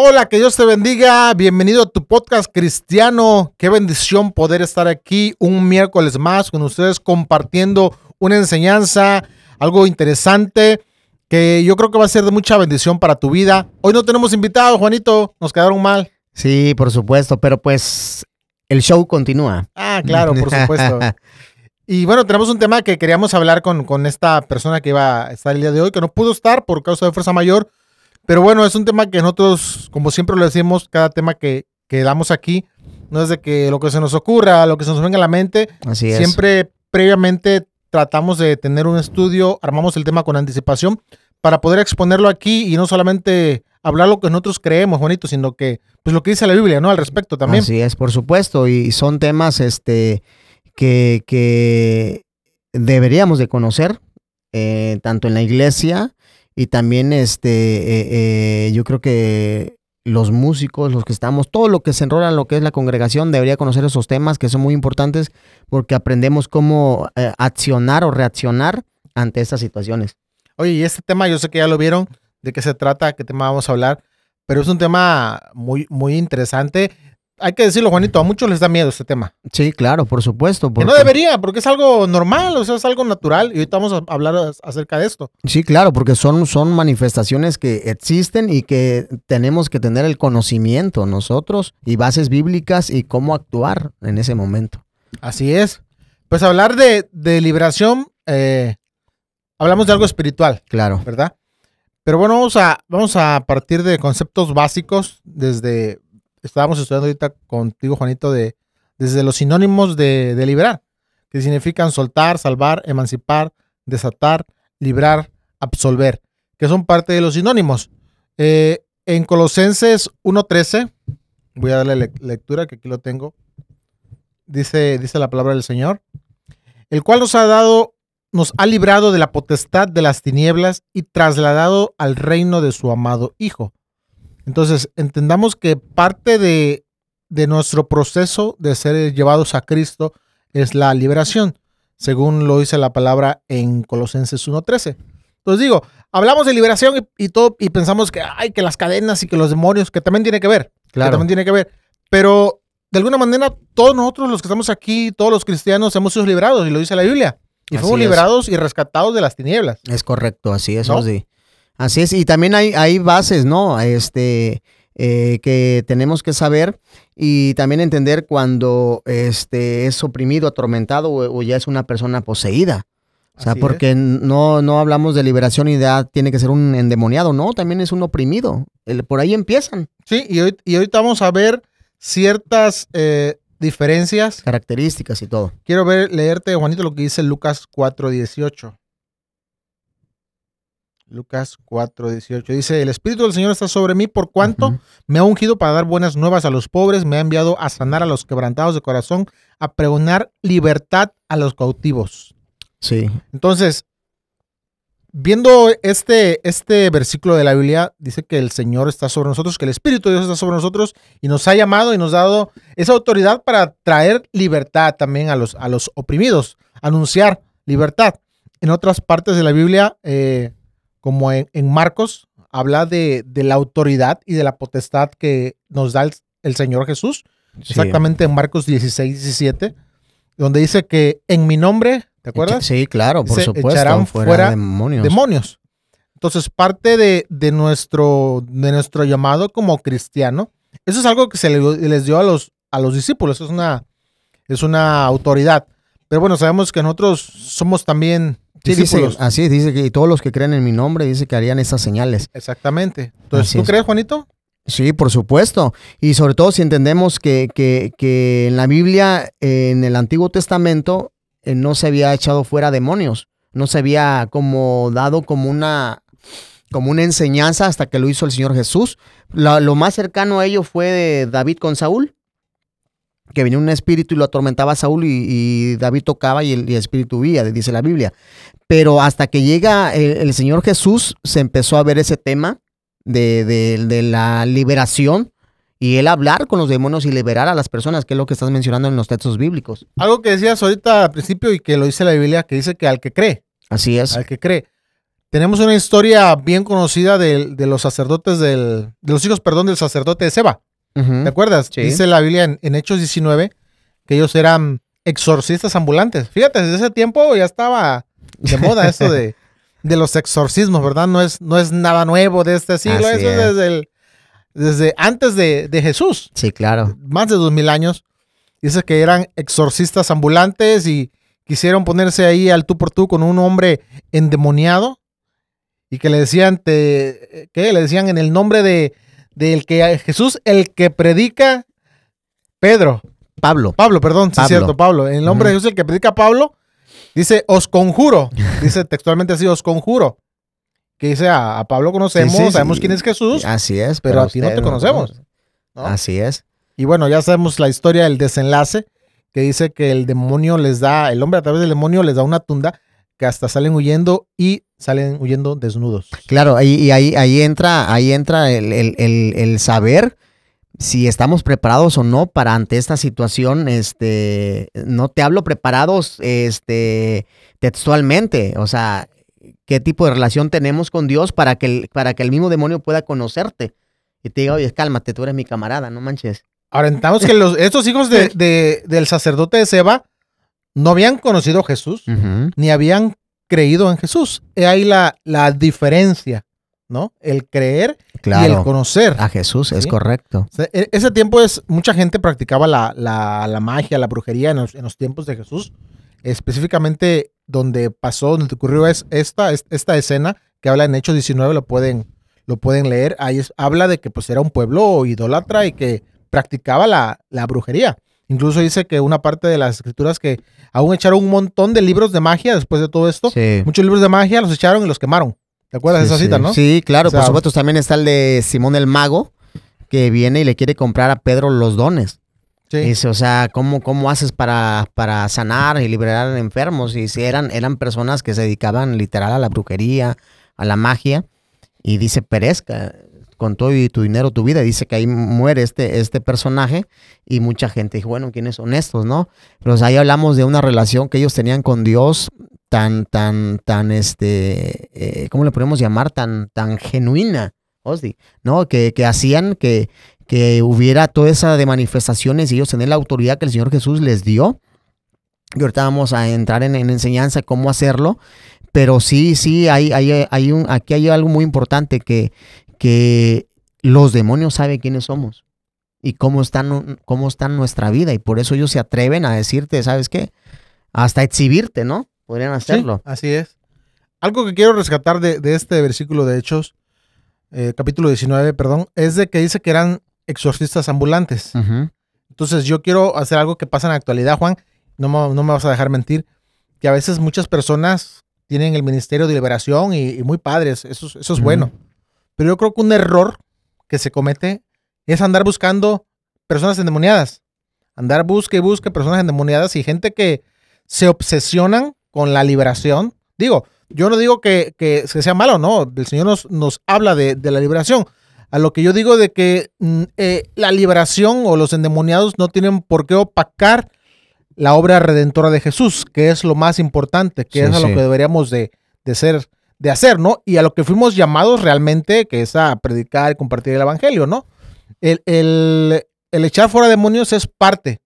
Hola, que Dios te bendiga. Bienvenido a tu podcast cristiano. Qué bendición poder estar aquí un miércoles más con ustedes compartiendo una enseñanza, algo interesante que yo creo que va a ser de mucha bendición para tu vida. Hoy no tenemos invitado, Juanito. Nos quedaron mal. Sí, por supuesto, pero pues el show continúa. Ah, claro, por supuesto. Y bueno, tenemos un tema que queríamos hablar con, con esta persona que iba a estar el día de hoy, que no pudo estar por causa de fuerza mayor. Pero bueno, es un tema que nosotros, como siempre lo decimos, cada tema que, que damos aquí, no es de que lo que se nos ocurra, lo que se nos venga a la mente. Así es. Siempre previamente tratamos de tener un estudio, armamos el tema con anticipación para poder exponerlo aquí y no solamente hablar lo que nosotros creemos, Juanito, sino que, pues lo que dice la Biblia, ¿no? Al respecto también. Así es, por supuesto. Y son temas este, que, que deberíamos de conocer, eh, tanto en la iglesia y también este, eh, eh, yo creo que los músicos, los que estamos, todo lo que se enrola en lo que es la congregación, debería conocer esos temas que son muy importantes porque aprendemos cómo eh, accionar o reaccionar ante estas situaciones. Oye, y este tema yo sé que ya lo vieron, de qué se trata, qué tema vamos a hablar, pero es un tema muy, muy interesante hay que decirlo, Juanito, a muchos les da miedo este tema. Sí, claro, por supuesto. Que no debería, porque es algo normal, o sea, es algo natural. Y ahorita vamos a hablar acerca de esto. Sí, claro, porque son, son manifestaciones que existen y que tenemos que tener el conocimiento nosotros y bases bíblicas y cómo actuar en ese momento. Así es. Pues hablar de, liberación, eh, hablamos de algo espiritual. Claro. ¿Verdad? Pero bueno, vamos a, vamos a partir de conceptos básicos desde estábamos estudiando ahorita contigo, Juanito, de desde los sinónimos de, liberar, que significan soltar, salvar, emancipar, desatar, librar, absolver, que son parte de los sinónimos. Eh, en Colosenses 1.13, voy a darle lectura, que aquí lo tengo, dice, dice la palabra del Señor, el cual nos ha dado, nos ha librado de la potestad de las tinieblas y trasladado al reino de su amado Hijo entonces, entendamos que parte de, nuestro proceso de ser llevados a Cristo es la liberación, según lo dice la palabra en Colosenses 1.13. Entonces digo, hablamos de liberación y, todo, y pensamos que hay que las cadenas y que los demonios, que también tiene que ver, claro. que también tiene que ver, pero de alguna manera todos nosotros los que estamos aquí, todos los cristianos hemos sido liberados, y lo dice la Biblia, y fuimos liberados y rescatados de las tinieblas. Es correcto, así es, sí. Así es, y también hay, hay bases, ¿no? Este, eh, que tenemos que saber y también entender cuando este, es oprimido, atormentado o, ya es una persona poseída. O sea, porque no, no hablamos de liberación y de tiene que ser un endemoniado, no, también es un oprimido. por ahí empiezan. Sí, y, hoy, y ahorita vamos a ver ciertas eh, diferencias. Características y todo. Quiero ver, leerte, Juanito, lo que dice Lucas 4.18. Lucas 4, 18. Dice, el Espíritu del Señor está sobre mí por cuanto me ha ungido para dar buenas nuevas a los pobres, me ha enviado a sanar a los quebrantados de corazón, a pregonar libertad a los cautivos. Sí. Entonces, viendo este, este versículo de la Biblia, dice que el Señor está sobre nosotros, que el Espíritu de Dios está sobre nosotros y nos ha llamado y nos ha dado esa autoridad para traer libertad también a los, a los oprimidos, anunciar libertad. En otras partes de la Biblia, eh, como en, Marcos, habla de, la autoridad y de la potestad que nos da el, Señor Jesús. Exactamente en Marcos 16, 17, donde dice que en mi nombre, ¿te acuerdas? Sí, claro, por supuesto. Echarán fuera, demonios. Entonces, parte de, nuestro, de nuestro llamado como cristiano, eso es algo que se les dio a los, a los discípulos, es una, es una autoridad. Pero bueno, sabemos que nosotros somos también Sí, dice, así dice que todos los que creen en mi nombre, dice que harían esas señales. Exactamente. Entonces, ¿tú crees, Juanito? Sí, por supuesto. Y sobre todo si entendemos que, que, en la Biblia, en el Antiguo Testamento, eh, no se había echado fuera demonios. No se había como dado como una, como una enseñanza hasta que lo hizo el Señor Jesús. lo más cercano a ello fue de David con Saúl que venía un espíritu y lo atormentaba a Saúl y, David tocaba y el, espíritu huía, dice la Biblia. Pero hasta que llega el, Señor Jesús, se empezó a ver ese tema de, la liberación y él hablar con los demonios y liberar a las personas, que es lo que estás mencionando en los textos bíblicos. Algo que decías ahorita al principio y que lo dice la Biblia, que dice que al que cree. Así es. Al que cree. tenemos una historia bien conocida de, de los sacerdotes del, de los hijos, perdón, del sacerdote de Seba. ¿Te acuerdas? Sí. Dice la Biblia en, en Hechos 19 que ellos eran exorcistas ambulantes. Fíjate, desde ese tiempo ya estaba de moda esto de, de los exorcismos, ¿verdad? No es, no es nada nuevo de este siglo, Así eso es es. desde, el- desde antes de, de Jesús, Sí, claro. más de dos mil años. Dice que eran exorcistas ambulantes y quisieron ponerse ahí al tú por tú con un hombre endemoniado y que le decían, te, ¿qué? Le decían en el nombre de del que Jesús, el que predica Pedro, Pablo. Pablo, perdón, sí es cierto, Pablo. En el nombre de. Jesús, el que predica Pablo, dice, os conjuro, dice textualmente así, os conjuro. Que dice, a, a Pablo conocemos, Sí, sí, sabemos sí. quién es Jesús, Así es. pero a ti no te conocemos. ¿no? Así es. Y bueno, ya sabemos la historia del desenlace, que dice que el demonio les da, el hombre a través del demonio les da una tunda que hasta salen huyendo y salen huyendo desnudos. Claro, ahí, y ahí, ahí entra, ahí entra el, el- el- el saber si estamos preparados o no para ante esta situación. Este, no te hablo preparados, este, textualmente. O sea, qué tipo de relación tenemos con Dios para que el, para que el mismo demonio pueda conocerte y te diga, oye, cálmate, tú eres mi camarada, no manches. Ahora entendamos que los, estos hijos de- de- del sacerdote de Seba no habían conocido a Jesús. Ni habían creído en Jesús. He ahí la, la diferencia, ¿no? El creer y el Claro, conocer. a Jesús, es correcto. E- ese tiempo es, mucha gente practicaba la, la- la magia, la brujería en los, en los tiempos de Jesús. Específicamente donde pasó, donde ocurrió es, esta, es- esta escena que habla en Hechos 19, lo pueden, lo pueden leer. Ahí es- habla de que pues era un pueblo idólatra y que practicaba la, la brujería. Incluso dice que una parte de las escrituras que aún echaron un montón de libros de magia después de todo esto. Sí. Muchos libros de magia los echaron y los quemaron. ¿Te acuerdas de esa cita, sí. no? Sí, claro, O sea, por supuesto. También está el de Simón el Mago, que viene y le quiere comprar a Pedro los dones. Sí. Dice, o sea, ¿cómo, cómo haces para, para sanar y liberar enfermos? Y si eran, eran personas que se dedicaban literal a la brujería, a la magia. Y dice, perezca con todo y tu dinero, tu vida. Dice que ahí muere este, este personaje. Y mucha gente dijo, bueno, ¿quiénes son estos, no? Pero ahí hablamos de una relación que ellos tenían con Dios tan, tan, tan, este, eh, ¿cómo le podemos llamar? Tan, tan genuina, Osdi, ¿no? Que, que hacían que, que hubiera toda esa de manifestaciones y ellos tener la autoridad que el Señor Jesús les dio. Y ahorita vamos a entrar en, en enseñanza cómo hacerlo. Pero sí, sí, hay, hay, hay un, aquí hay algo muy importante que, que los demonios saben quiénes somos y cómo están, cómo está nuestra vida. Y por eso ellos se atreven a decirte, ¿sabes qué? Hasta exhibirte, ¿no? Podrían hacerlo. Sí, así es. Algo que quiero rescatar de, de este versículo de Hechos, eh, capítulo 19, perdón, es de que dice que eran exorcistas ambulantes. Entonces yo quiero hacer algo que pasa en la actualidad, Juan, no me, no me vas a dejar mentir, que a veces muchas personas tienen el ministerio de liberación y, y muy padres, eso, es- eso es bueno. Pero yo creo que un error que se comete es andar buscando personas endemoniadas. Andar busque y busque personas endemoniadas y gente que se obsesionan con la liberación. Digo, yo no digo que, que, que sea malo, no. El Señor nos, nos habla de, de la liberación. A lo que yo digo de que mm, eh, la liberación o los endemoniados no tienen por qué opacar la obra redentora de Jesús, que es lo más importante, que Sí, es a lo que deberíamos de, de ser, de hacer, ¿no? Y a lo que fuimos llamados realmente, que es a predicar y compartir el evangelio, ¿no? El, el- el echar fuera demonios es parte,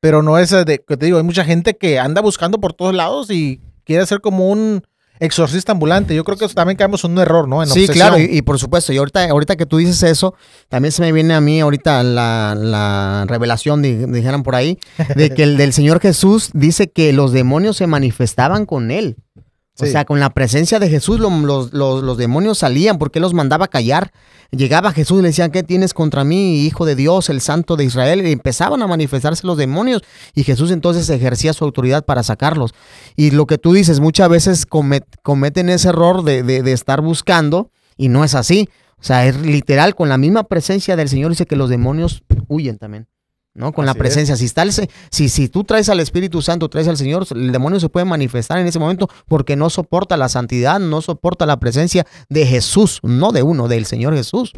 pero no es de, que te digo, hay mucha gente que anda buscando por todos lados y quiere ser como un exorcista ambulante. Yo creo que eso también caemos en un error, ¿no? En Sí, obsesión. claro, y, y por supuesto, y ahorita, ahorita que tú dices eso, también se me viene a mí ahorita la, la revelación, di- dijeran por ahí, de que el del Señor Jesús dice que los demonios se manifestaban con él. O sea, con la presencia de Jesús lo- los, los- los demonios salían porque él los mandaba a callar. Llegaba Jesús y le decían, ¿qué tienes contra mí, hijo de Dios, el santo de Israel? Y empezaban a manifestarse los demonios y Jesús entonces ejercía su autoridad para sacarlos. Y lo que tú dices, muchas veces comet- cometen ese error de, de- de estar buscando y no es así. O sea, es literal, con la misma presencia del Señor dice que los demonios huyen también. ¿No? Con la es. presencia. Si, está el se- si, si tú traes al Espíritu Santo, traes al Señor, el demonio se puede manifestar en ese momento porque no soporta la santidad, no soporta la presencia de Jesús, no de uno, del Señor Jesús.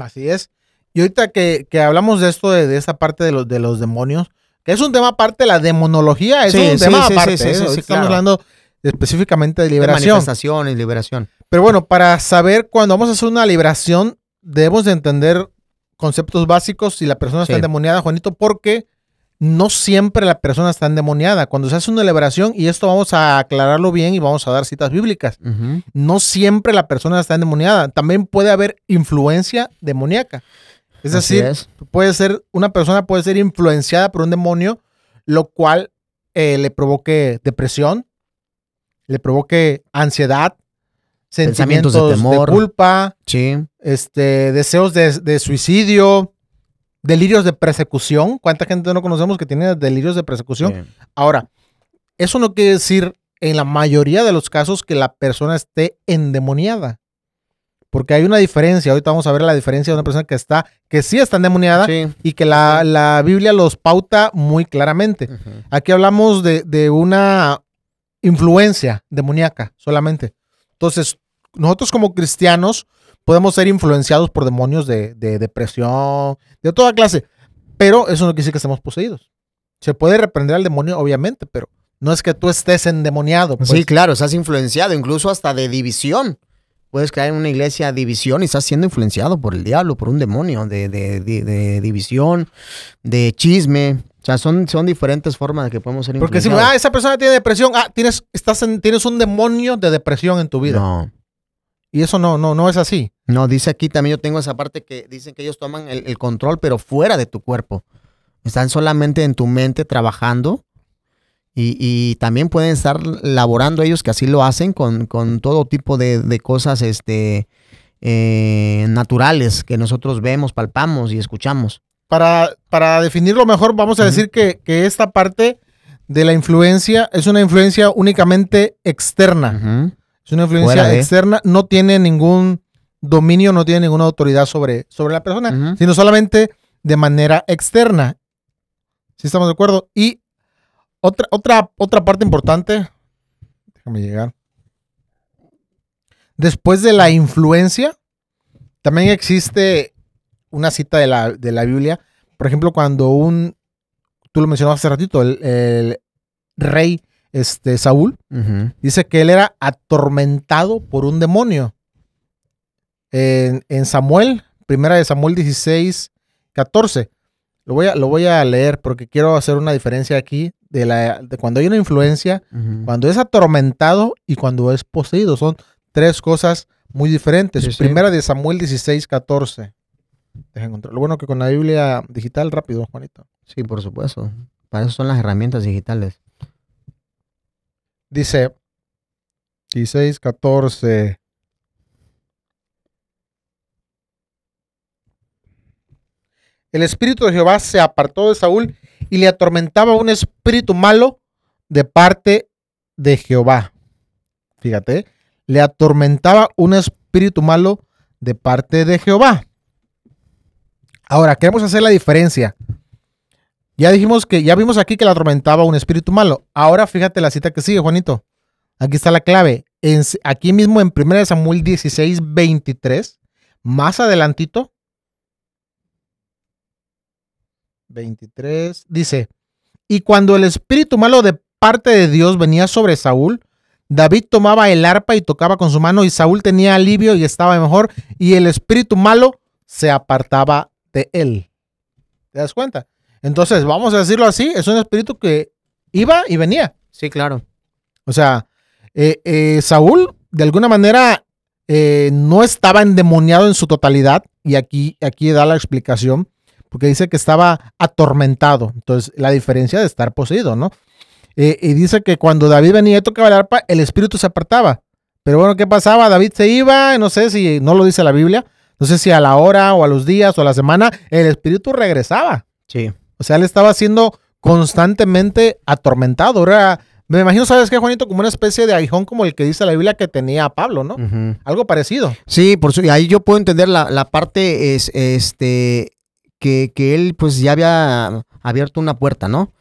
Así es. Y ahorita que, que hablamos de esto, de, de esta parte de los, de los demonios, que es un tema aparte, la demonología es Sí, un sí, tema sí, aparte. ¿eh? sí, Ahorita sí, Estamos claro. hablando específicamente de De liberación. manifestación y liberación. Pero bueno, para saber cuando vamos a hacer una liberación, debemos de entender conceptos básicos si la persona está Sí. endemoniada, Juanito, porque no siempre la persona está endemoniada. Cuando se hace una liberación, y esto vamos a aclararlo bien y vamos a dar citas bíblicas, no siempre la persona está endemoniada. También puede haber influencia demoníaca. Es Así decir, es. puede ser, una persona puede ser influenciada por un demonio, lo cual eh, le provoque depresión, le provoque ansiedad, sentimientos de de, temor. culpa, Sí. este, deseos de, de suicidio, delirios de persecución. ¿Cuánta gente no conocemos que tiene delirios de persecución? Ahora, eso no quiere decir en la mayoría de los casos que la persona esté endemoniada. Porque hay una diferencia, ahorita vamos a ver la diferencia de una persona que está, que sí está endemoniada Sí. y que la, la Biblia los pauta muy claramente. Aquí hablamos de, de una influencia demoníaca solamente. Entonces, nosotros como cristianos podemos ser influenciados por demonios de, de depresión, de toda clase, pero eso no quiere decir que estemos poseídos. Se puede reprender al demonio, obviamente, pero no es que tú estés endemoniado. pues. Sí, claro, estás influenciado, incluso hasta de división. Puedes caer en una iglesia división y estás siendo influenciado por el diablo, por un demonio de, de- de- de división, de chisme. O sea, son, son diferentes formas de que podemos ser Porque si ah, esa persona tiene depresión, ah, tienes, estás en- tienes un demonio de depresión en tu vida. no, Y eso no, no, no es así. no, dice aquí también yo tengo esa parte que dicen que ellos toman el, el control, pero fuera de tu cuerpo. Están solamente en tu mente trabajando y, y también pueden estar laborando ellos, que así lo hacen, con, con todo tipo de, de cosas este, eh, naturales que nosotros vemos, palpamos y escuchamos. Para, para definirlo mejor, vamos a decir que, que esta parte de la influencia es una influencia únicamente externa. Es una influencia Fuera externa, no tiene ningún dominio, no tiene ninguna autoridad sobre, sobre la persona, sino solamente de manera externa. ¿Sí estamos de acuerdo? Y otra, otra, otra parte importante, déjame llegar. Después de la influencia, también existe una cita de la, de la Biblia. Por ejemplo, cuando un, tú lo mencionabas hace ratito, el, el rey este, Saúl, dice que él era atormentado por un demonio. En, en Samuel, primera de Samuel 16, 14. Lo voy, a, lo voy a leer porque quiero hacer una diferencia aquí de, la, de cuando hay una influencia, cuando es atormentado y cuando es poseído. Son tres cosas muy diferentes. Sí, sí. Primera de Samuel 16, 14. Deja encontrar. Lo bueno que con la Biblia digital, rápido, Juanito. Sí, por supuesto. Para eso son las herramientas digitales. Dice 16, 14. El espíritu de Jehová se apartó de Saúl y le atormentaba un espíritu malo de parte de Jehová. Fíjate, le atormentaba un espíritu malo de parte de Jehová. Ahora, queremos hacer la diferencia. Ya dijimos que, ya vimos aquí que le atormentaba un espíritu malo. Ahora fíjate la cita que sigue, Juanito. Aquí está la clave. En- aquí mismo en 1 Samuel 16, 23, más adelantito, 23, dice, y cuando el espíritu malo de parte de Dios venía sobre Saúl, David tomaba el arpa y tocaba con su mano y Saúl tenía alivio y estaba mejor y el espíritu malo se apartaba de él. ¿Te das cuenta? Entonces, vamos a decirlo así, es un espíritu que iba y venía. Sí, claro. O sea, eh, eh, Saúl, de alguna manera, eh, no estaba endemoniado en su totalidad, y aquí, aquí da la explicación, porque dice que estaba atormentado. Entonces, la diferencia de estar poseído, ¿no? Y dice que cuando David venía y tocaba el arpa, el espíritu se apartaba. Pero bueno, ¿qué pasaba? David se iba, no sé si no lo dice la Biblia, no sé si a la hora o a los días o a la semana, el espíritu regresaba. Sí. O sea, él estaba siendo constantemente atormentado. Era, me imagino, ¿sabes qué, Juanito? Como una especie de aguijón como el que dice la Biblia que tenía Pablo, ¿no? Algo parecido. Sí, por su, y ahí yo puedo entender la, la parte es este que, que él pues ya había abierto una puerta, ¿no?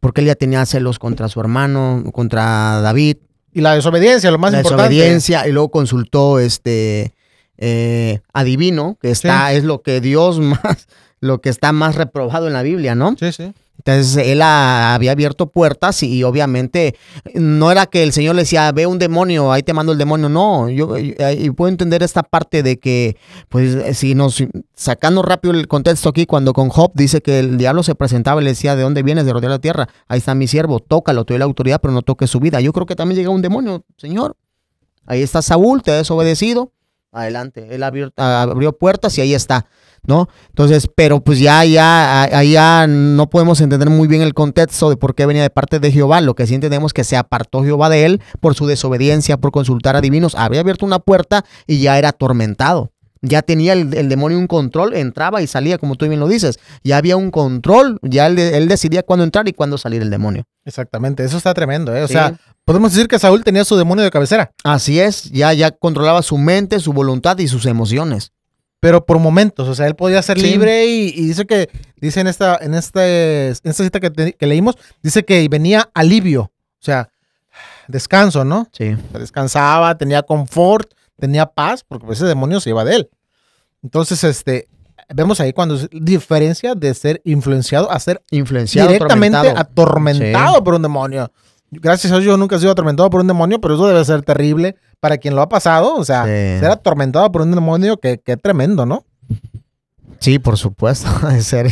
Porque él ya tenía celos contra su hermano, contra David, Y la desobediencia, lo más la importante. desobediencia, y luego consultó este eh, adivino, que está, es lo que Dios más, lo que está más reprobado en la Biblia, ¿no? Sí, sí. Entonces él a- había abierto puertas y, obviamente no era que el Señor le decía, ve un demonio, ahí te mando el demonio. No, yo, y- y puedo entender esta parte de que, pues si nos, sacando rápido el contexto aquí, cuando con Job dice que el diablo se presentaba y le decía, ¿de dónde vienes? De rodear la tierra. Ahí está mi siervo, tócalo, te doy la autoridad, pero no toques su vida. Yo creo que también llega un demonio, Señor. Ahí está Saúl, te ha desobedecido. Adelante, él abrió, abrió puertas y ahí está, ¿no? Entonces, pero pues ya, ya, a- ahí ya no podemos entender muy bien el contexto de por qué venía de parte de Jehová. Lo que sí entendemos que se apartó Jehová de él por su desobediencia, por consultar a divinos. Había abierto una puerta y ya era atormentado. Ya tenía el, el demonio un control, entraba y salía, como tú bien lo dices. Ya había un control, ya él, él decidía cuándo entrar y cuándo salir el demonio. Exactamente, eso está tremendo, ¿eh? O Sí. sea, podemos decir que Saúl tenía su demonio de cabecera, Así es, ya, ya controlaba su mente, su voluntad y sus emociones. pero por momentos, o sea, él podía ser Sí. libre y, y dice que, dice en esta, en este, en esta cita que, te- que leímos, dice que venía alivio, o sea, descanso, ¿no? Sí. Descansaba, tenía confort, tenía paz, porque pues, ese demonio se iba de él. Entonces, este, vemos ahí cuando es diferencia de ser influenciado a ser Influenciado, directamente atormentado. atormentado por un demonio. Gracias a Dios yo nunca he sido atormentado por un demonio, pero eso debe ser terrible para quien lo ha pasado. O sea, Sí. ser atormentado por un demonio, que, que tremendo, ¿no? Sí, por supuesto. de ser.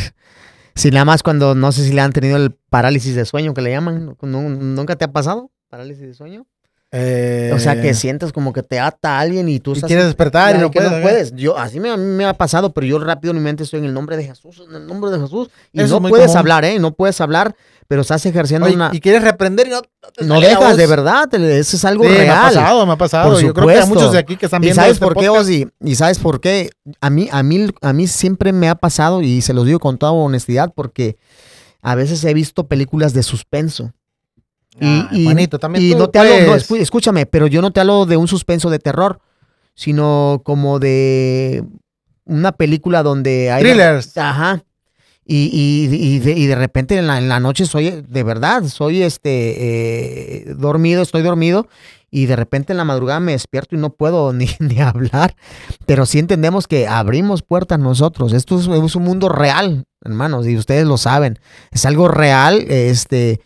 Si nada más cuando no sé si le han tenido el parálisis de sueño que le llaman. ¿Nu- ¿Nunca te ha pasado? ¿Parálisis de sueño? O sea, que sientes como que te ata a alguien y tú Eh, y estás. quieres despertar y no puedes. ¿eh? puedes. Yo, así me, ha pasado, pero yo rápido en mi mente estoy en el nombre de Jesús, en el nombre de Jesús. Y Eso no puedes común. hablar, ¿eh? No puedes hablar, pero estás ejerciendo Oye, una. y quieres reprender y no, te No dejas, de verdad. te- Eso es algo Sí, me ha real. pasado, me ha pasado. Por Yo creo que hay muchos de aquí que están ¿Y viendo sabes este por qué. Ozzy? ¿Y sabes por qué? A mí, a, mí, a mí siempre me ha pasado, y se los digo con toda honestidad, porque a veces he visto películas de suspenso. Y, y- Juanito, también y tú, no te hablo, no, escúchame, pero yo no te hablo de un suspenso de terror, sino como de una película donde hay... Thrillers. Ajá. Y, y- y de, y de repente en la, en la noche soy, de verdad, soy este eh, dormido, estoy dormido, y de repente en la madrugada me despierto y no puedo ni, ni hablar. Pero sí entendemos que abrimos puertas nosotros. Esto es, es un mundo real, hermanos, y ustedes lo saben. Es algo real, este,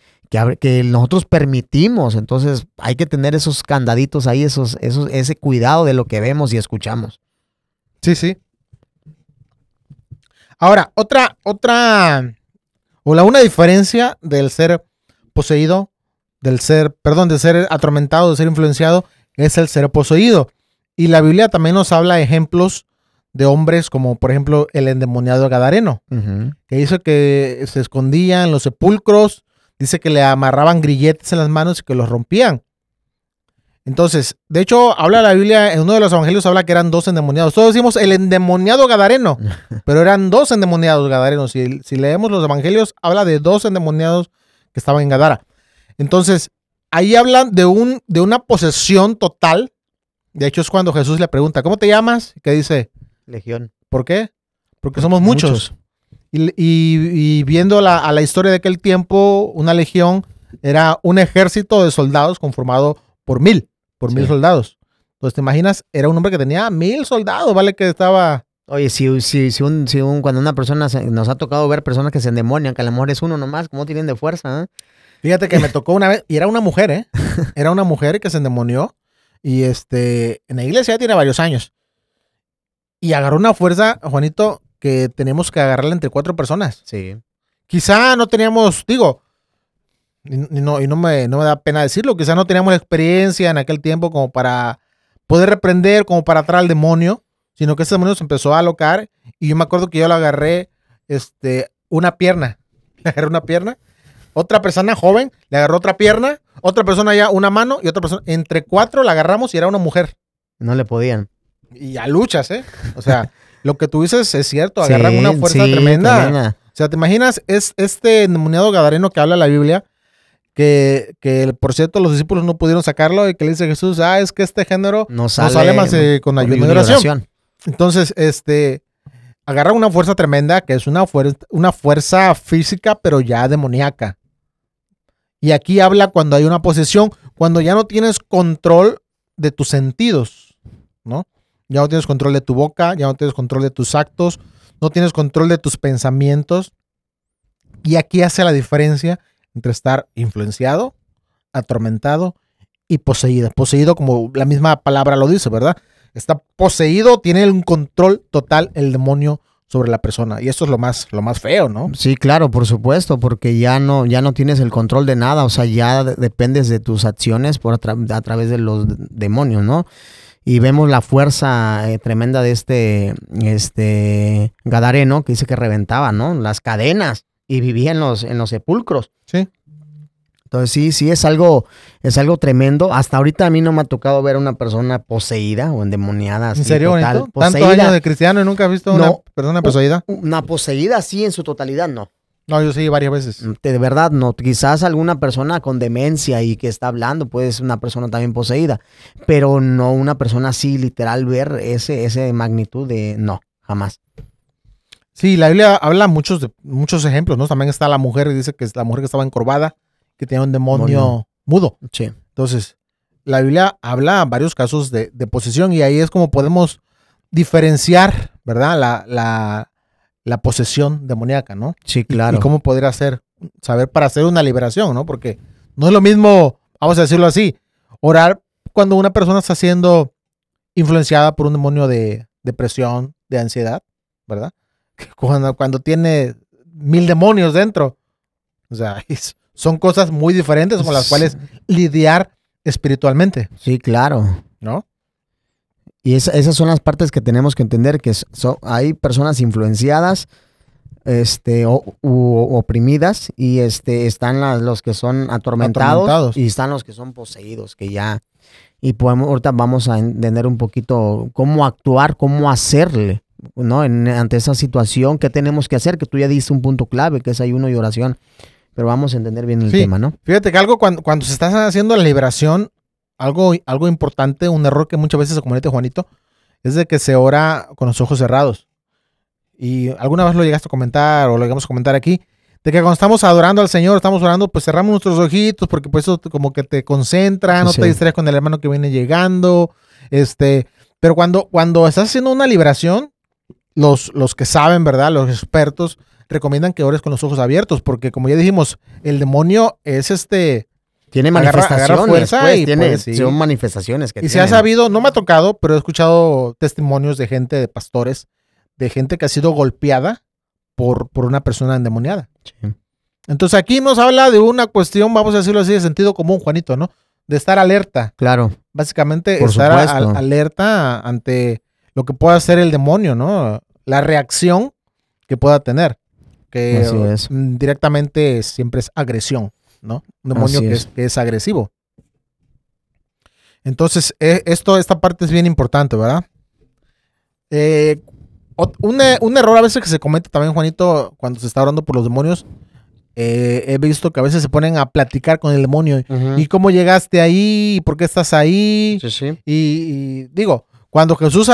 que, nosotros permitimos. Entonces hay que tener esos candaditos ahí, esos, esos, ese cuidado de lo que vemos y escuchamos. Sí, sí. Ahora, otra, otra, o la una diferencia del ser poseído, del ser, perdón, de ser atormentado, de ser influenciado, es el ser poseído. Y la Biblia también nos habla ejemplos de hombres como, por ejemplo, el endemoniado Gadareno, que dice que se escondía en los sepulcros, dice que le amarraban grilletes en las manos y que los rompían. Entonces, de hecho, habla la Biblia, en uno de los evangelios habla que eran dos endemoniados. Todos decimos el endemoniado gadareno, pero eran dos endemoniados gadarenos. Si, si leemos los evangelios, habla de dos endemoniados que estaban en Gadara. Entonces, ahí hablan de, un, de una posesión total. De hecho, es cuando Jesús le pregunta, ¿cómo te llamas? Que dice, Legión. ¿por qué? Porque somos muchos. Y, y- y viendo la, a la historia de aquel tiempo, una legión era un ejército de soldados conformado por mil, por mil soldados. Entonces, ¿te imaginas? Era un hombre que tenía mil soldados, ¿vale? Que estaba... Oye, si, si, si, un, si un- cuando una persona se- nos ha tocado ver personas que se endemonian, que a lo mejor es uno nomás, ¿cómo tienen de fuerza? eh? Fíjate que me tocó una vez, y era una mujer, ¿eh? Era una mujer que se endemonió, y este, en la iglesia ya tiene varios años. Y agarró una fuerza, Juanito, que tenemos que agarrarla entre cuatro personas. Sí. Quizá no teníamos, digo, y, no, y no, me, no me da pena decirlo, quizá no teníamos la experiencia en aquel tiempo como para poder reprender, como para atraer al demonio, sino que ese demonio se empezó a alocar y yo me acuerdo que yo le agarré este, una pierna, le agarré una pierna, otra persona joven le agarró otra pierna, otra persona ya una mano y otra persona, entre cuatro la agarramos y era una mujer. No le podían. Y a luchas, ¿eh? O sea, lo que tú dices es cierto, agarran Sí, una fuerza sí, tremenda. tremenda. O sea, ¿te imaginas? Es este endemoniado gadareno que habla la Biblia, que, que por cierto los discípulos no pudieron sacarlo y que le dice Jesús, ah, es que este género No sale, sale más, eh, con ayuno y oración. Entonces, este, agarra una fuerza tremenda, que es una, fuer- una fuerza física, pero ya demoníaca. Y aquí habla cuando hay una posesión, cuando ya no tienes control de tus sentidos, ¿no? Ya no tienes control de tu boca, ya no tienes control de tus actos, no tienes control de tus pensamientos. Y aquí hace la diferencia entre estar influenciado, atormentado y poseído. Poseído como la misma palabra lo dice, ¿verdad? Está poseído, tiene un control total el demonio sobre la persona. Y esto es lo más, lo más feo, ¿no? Sí, claro, por supuesto, porque ya no, ya no tienes el control de nada, o sea, ya dependes de tus acciones por a, través de los demonios, ¿no? Y vemos la fuerza eh, tremenda de este, este Gadareno que dice que reventaba, ¿no? Las cadenas y vivía en los, en los sepulcros. Sí. Entonces sí, sí es algo, es algo tremendo. Hasta ahorita a mí no me ha tocado ver a una persona poseída o endemoniada. ¿En serio, total, ¿Tanto años de cristiano y nunca has visto una persona poseída? Una poseída sí, en su totalidad no. No, yo sí, varias veces. Mm, de verdad, no. Quizás alguna persona con demencia y que está hablando puede ser una persona también poseída, pero no una persona así literal ver ese, ese magnitud de no, jamás. Sí, la Biblia habla muchos de muchos ejemplos, ¿no? También está la mujer y dice que es la mujer que estaba encorvada que tenía un demonio mudo. Sí. Entonces, la Biblia habla varios casos de, posesión y ahí es como podemos diferenciar, ¿verdad? La, la, posesión demoníaca, ¿no? Sí, claro. Y, cómo poder hacer, saber para hacer una liberación, ¿no? Porque no es lo mismo, vamos a decirlo así, orar cuando una persona está siendo influenciada por un demonio de depresión, de ansiedad, ¿verdad? Cuando, cuando tiene mil demonios dentro. O sea, es, son cosas muy diferentes con las cuales lidiar espiritualmente. Sí, claro. ¿No? Y esas son las partes que tenemos que entender, que hay personas influenciadas este, o, oprimidas y este, están los que son atormentados, y están los que son poseídos, que ya... Y podemos, ahorita vamos a entender un poquito cómo actuar, cómo hacerle, ¿no? ante esa situación, qué tenemos que hacer, que tú ya diste un punto clave, que es ayuno y oración pero vamos a entender bien el tema, ¿no? Fíjate que algo cuando, cuando se está haciendo la liberación, algo, algo importante, un error que muchas veces se comete Juanito, es de que se ora con los ojos cerrados. Y alguna vez lo llegaste a comentar o lo llegamos a comentar aquí, de que cuando estamos adorando al Señor, estamos orando, pues cerramos nuestros ojitos porque pues eso como que te concentra, no te distraes con el hermano que viene llegando, este, pero cuando, cuando estás haciendo una liberación, los, los que saben, ¿verdad? Los expertos, recomiendan que ores con los ojos abiertos, porque como ya dijimos, el demonio es este... Tiene manifestaciones, fuerza pues, y tiene, son manifestaciones que Y se ha sabido, no me ha tocado, pero he escuchado testimonios de gente, de pastores, de gente que ha sido golpeada por, por una persona endemoniada. Entonces aquí nos habla de una cuestión, vamos a decirlo así, de sentido común, Juanito, ¿no? De estar alerta. Claro. Básicamente estar alerta ante lo que pueda hacer el demonio, ¿no? La reacción que pueda tener que mm, directamente siempre es agresión, ¿no? Un demonio que es. agresivo. Entonces, e, esto, esta parte es bien importante, ¿verdad? Eh, un, error a veces que se comete también, Juanito, cuando se está orando por los demonios, eh, he visto que a veces se ponen a platicar con el demonio. ¿Y cómo llegaste ahí? ¿Y por qué estás ahí? Sí, sí. Y, digo, cuando Jesús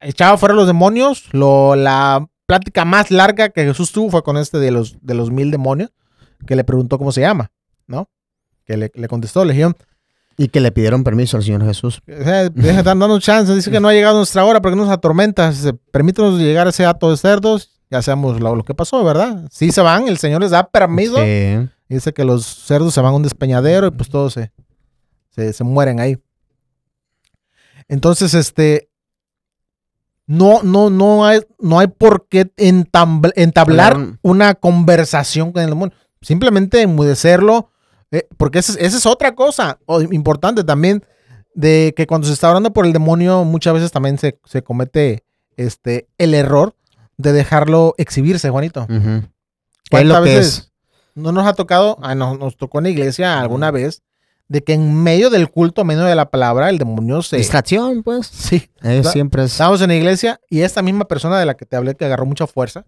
echaba fuera los demonios, lo, la plática más larga que Jesús tuvo fue con este de los, de los mil demonios, que le preguntó cómo se llama, ¿no? Que le, le contestó Legión. Y que le pidieron permiso al Señor Jesús. Deja, dando chance. Dice que no ha llegado nuestra hora porque nos atormenta. Permítanos llegar a ese acto de cerdos. Ya sabemos lo, que pasó, ¿verdad? Sí se van, el Señor les da permiso. Dice que los cerdos se van a un despeñadero y pues todos se, se, se mueren ahí. Entonces, este, no, no, no hay, no hay por qué entablar una conversación con el demonio. Simplemente enmudecerlo, eh, porque esa, es otra cosa importante también, de que cuando se está orando por el demonio, muchas veces también se, comete este, el error de dejarlo exhibirse, Juanito. ¿Cuántas veces no nos ha tocado, ah, nos tocó en la iglesia alguna vez, de que en medio del culto, en medio de la palabra, el demonio se... Distracción, pues. Sí. siempre es... Estábamos en la iglesia y esta misma persona de la que te hablé, que agarró mucha fuerza,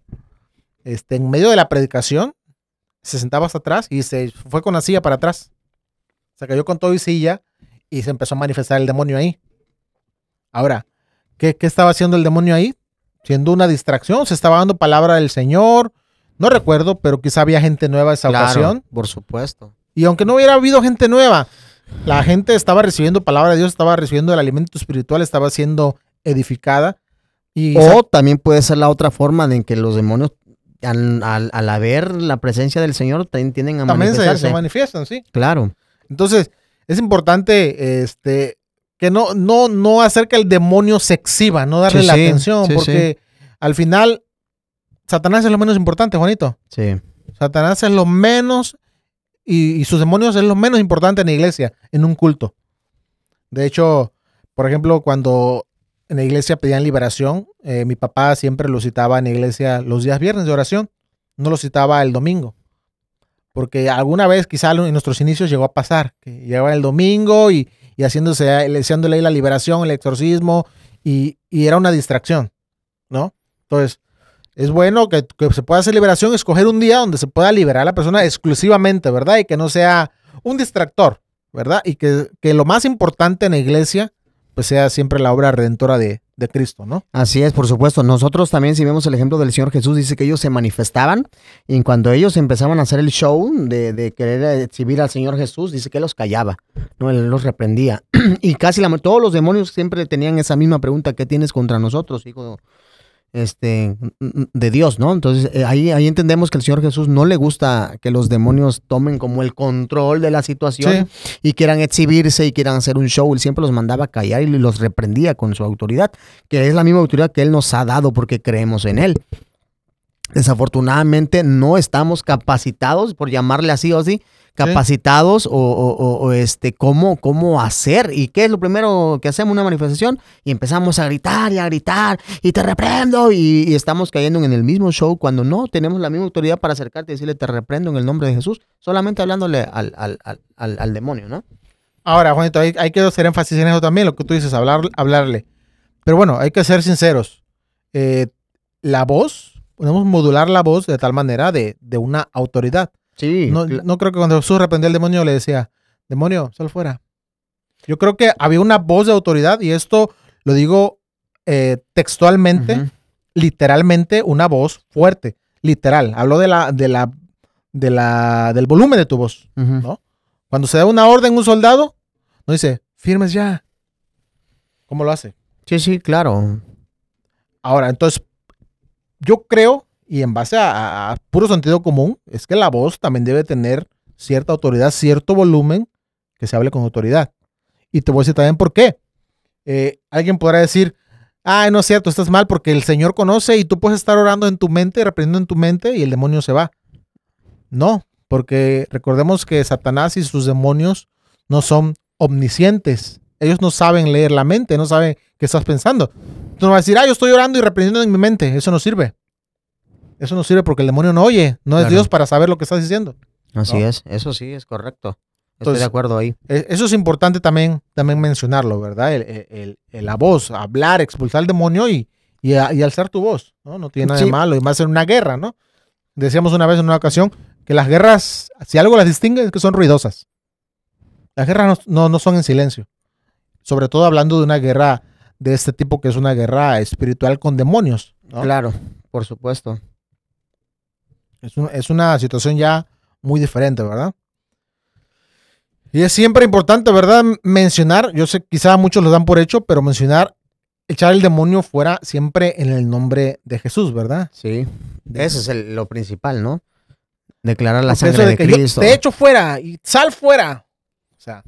este, en medio de la predicación, se sentaba hasta atrás y se fue con la silla para atrás. Se cayó con todo y silla y se empezó a manifestar el demonio ahí. Ahora, ¿qué, estaba haciendo el demonio ahí? Siendo una distracción, se estaba dando palabra del Señor. No recuerdo, pero quizá había gente nueva esa ocasión. Por supuesto. Y aunque no hubiera habido gente nueva, la gente estaba recibiendo palabra de Dios, estaba recibiendo el alimento espiritual, estaba siendo edificada. Y o también puede ser la otra forma en que los demonios al, al, al haber la presencia del Señor también tienden a También se, manifestarse. se manifiestan, sí. Claro. Entonces, es importante este, que no, no, no hacer que el demonio se exhiba, no darle Sí, la sí, atención, sí, porque al final Satanás es lo menos importante, Juanito. Sí. Satanás es lo menos y, y sus demonios es lo menos importante en la iglesia, en un culto. De hecho, por ejemplo, cuando en la iglesia pedían liberación, eh, mi papá siempre lo citaba en la iglesia los días viernes de oración, no lo citaba el domingo. Porque alguna vez, quizá en nuestros inicios llegó a pasar, que llegaba el domingo y, y haciéndose, haciéndole ahí la liberación, el exorcismo, y, y era una distracción, ¿no? Entonces, es bueno que, que se pueda hacer liberación, escoger un día donde se pueda liberar a la persona exclusivamente, ¿verdad? Y que no sea un distractor, ¿verdad? Y que, que lo más importante en la iglesia, pues sea siempre la obra redentora de, de Cristo, ¿no? Así es, por supuesto. Nosotros también, si vemos el ejemplo del Señor Jesús, dice que ellos se manifestaban y cuando ellos empezaban a hacer el show de, de querer exhibir al Señor Jesús, dice que los callaba, no él los reprendía. y casi la- todos los demonios siempre tenían esa misma pregunta: ¿qué tienes contra nosotros, hijo este, de Dios, ¿no? Entonces eh, ahí, ahí entendemos que el Señor Jesús no le gusta que los demonios tomen como el control de la situación y quieran exhibirse y quieran hacer un show. Él siempre los mandaba a callar y los reprendía con su autoridad, que es la misma autoridad que Él nos ha dado porque creemos en Él. Desafortunadamente no estamos capacitados, por llamarle así o así, capacitados o, o- o- o, este, cómo, cómo hacer. ¿Y qué es lo primero que hacemos? Una manifestación y empezamos a gritar y a gritar y te reprendo y, y estamos cayendo en el mismo show cuando no tenemos la misma autoridad para acercarte y decirle te reprendo en el nombre de Jesús, solamente hablándole al, al, al, al- al demonio, ¿no? Ahora, Juanito, hay, hay que hacer énfasis en eso también, lo que tú dices, hablar, hablarle. Pero bueno, hay que ser sinceros. Eh, la voz, podemos modular la voz de tal manera de, de una autoridad. Sí. No, no creo que cuando Jesús reprendió al demonio le decía, demonio, sal fuera. Yo creo que había una voz de autoridad y esto lo digo eh, textualmente, literalmente una voz fuerte, literal. Hablo de la, de la, de la, del volumen de tu voz. ¿no? Cuando se da una orden a un soldado, no dice, firmes ya. ¿Cómo lo hace? Sí, sí, claro. Ahora, entonces, yo creo, y en base a, puro sentido común, es que la voz también debe tener cierta autoridad, cierto volumen, que se hable con autoridad. Y te voy a decir también por qué. Eh, alguien podrá decir, ah, no es cierto, estás mal porque el Señor conoce y tú puedes estar orando en tu mente, reprendiendo en tu mente y el demonio se va. No, porque recordemos que Satanás y sus demonios no son omniscientes. Ellos no saben leer la mente, no saben qué estás pensando. Tú no vas a decir, ah, yo estoy orando y reprendiendo en mi mente. Eso no sirve. Eso no sirve porque el demonio no oye. No es Claro. Dios para saber lo que estás diciendo. Así ¿no? es, eso sí es correcto. Estoy Entonces, de acuerdo ahí. Eh, Eso es importante también, también mencionarlo, ¿verdad? El, el- la voz, hablar, expulsar al demonio y, y, a- y alzar tu voz, ¿no? No tiene nada de malo. Y más en una guerra, ¿no? Decíamos una vez en una ocasión que las guerras, si algo las distingue, es que son ruidosas. Las guerras no, no, no son en silencio. Sobre todo hablando de una guerra de este tipo que es una guerra espiritual con demonios. ¿no? Claro, por supuesto. Es, un- es una situación ya muy diferente, ¿verdad? Y es siempre importante, ¿verdad? Mencionar, yo sé, quizá muchos lo dan por hecho, pero mencionar, echar el demonio fuera siempre en el nombre de Jesús, ¿verdad? Sí. Eso es el- lo principal, ¿no? Declarar la Porque sangre eso de, que yo Cristo. te echo fuera y sal fuera. O sea,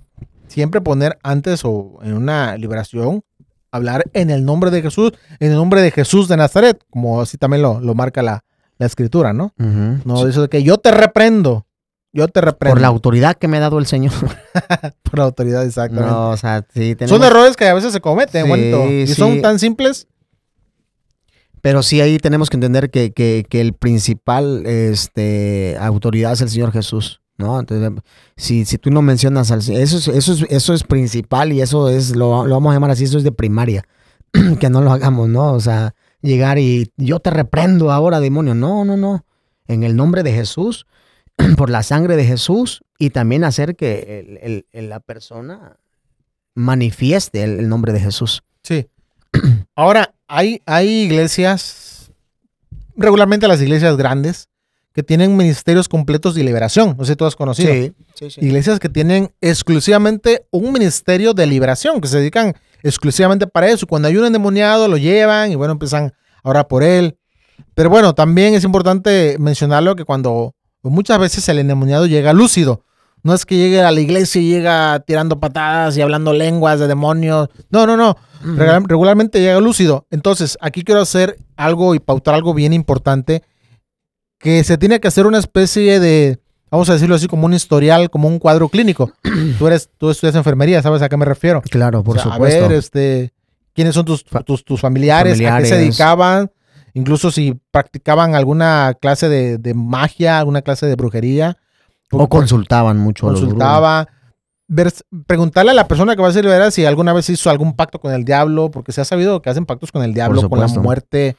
siempre poner antes o en una liberación, hablar en el nombre de Jesús, en el nombre de Jesús de Nazaret, como así también lo, lo marca la, la escritura, ¿no? No, eso de que yo te reprendo. Yo te reprendo. Por la autoridad que me ha dado el Señor. Por la autoridad, exactamente. No, o sea, sí tenemos... son errores que a veces se cometen, Sí, bonito. Y sí. son tan simples. Pero sí ahí tenemos que entender que, que- que el principal este, autoridad es el Señor Jesús, ¿no? Entonces, si, si tú no mencionas al eso es, eso es, eso es principal y eso es, lo, lo vamos a llamar así, eso es de primaria. que no lo hagamos, ¿no? O sea, llegar y yo te reprendo ahora, demonio. No, no, no. En el nombre de Jesús, por la sangre de Jesús y también hacer que el- el- la persona manifieste el- el nombre de Jesús. Sí. Ahora, hay, hay iglesias, regularmente las iglesias grandes, que tienen ministerios completos de liberación. No sé si tú has conocido. sí, sí. Iglesias que tienen exclusivamente un ministerio de liberación, que se dedican exclusivamente para eso. Cuando hay un endemoniado, lo llevan y bueno, empiezan a orar por él. Pero bueno, también es importante mencionarlo que cuando muchas veces el endemoniado llega lúcido. No es que llegue a la iglesia y llega tirando patadas y hablando lenguas de demonios. No, no, no. Regularmente llega lúcido. Entonces, aquí quiero hacer algo y pautar algo bien importante. Que se tiene que hacer una especie de, vamos a decirlo así, como un historial, como un cuadro clínico. tú, eres, tú estudias enfermería, ¿sabes a qué me refiero? Claro, por O sea, supuesto. A ver, este, quiénes son tus, tus, tus familiares, a qué se dedicaban, incluso si practicaban alguna clase de, de magia, alguna clase de brujería. o consultaban mucho a los consultaba. Ver- preguntarle a la persona que va a ser liberada si alguna vez hizo algún pacto con el diablo, porque se ha sabido que hacen pactos con el diablo, con la muerte,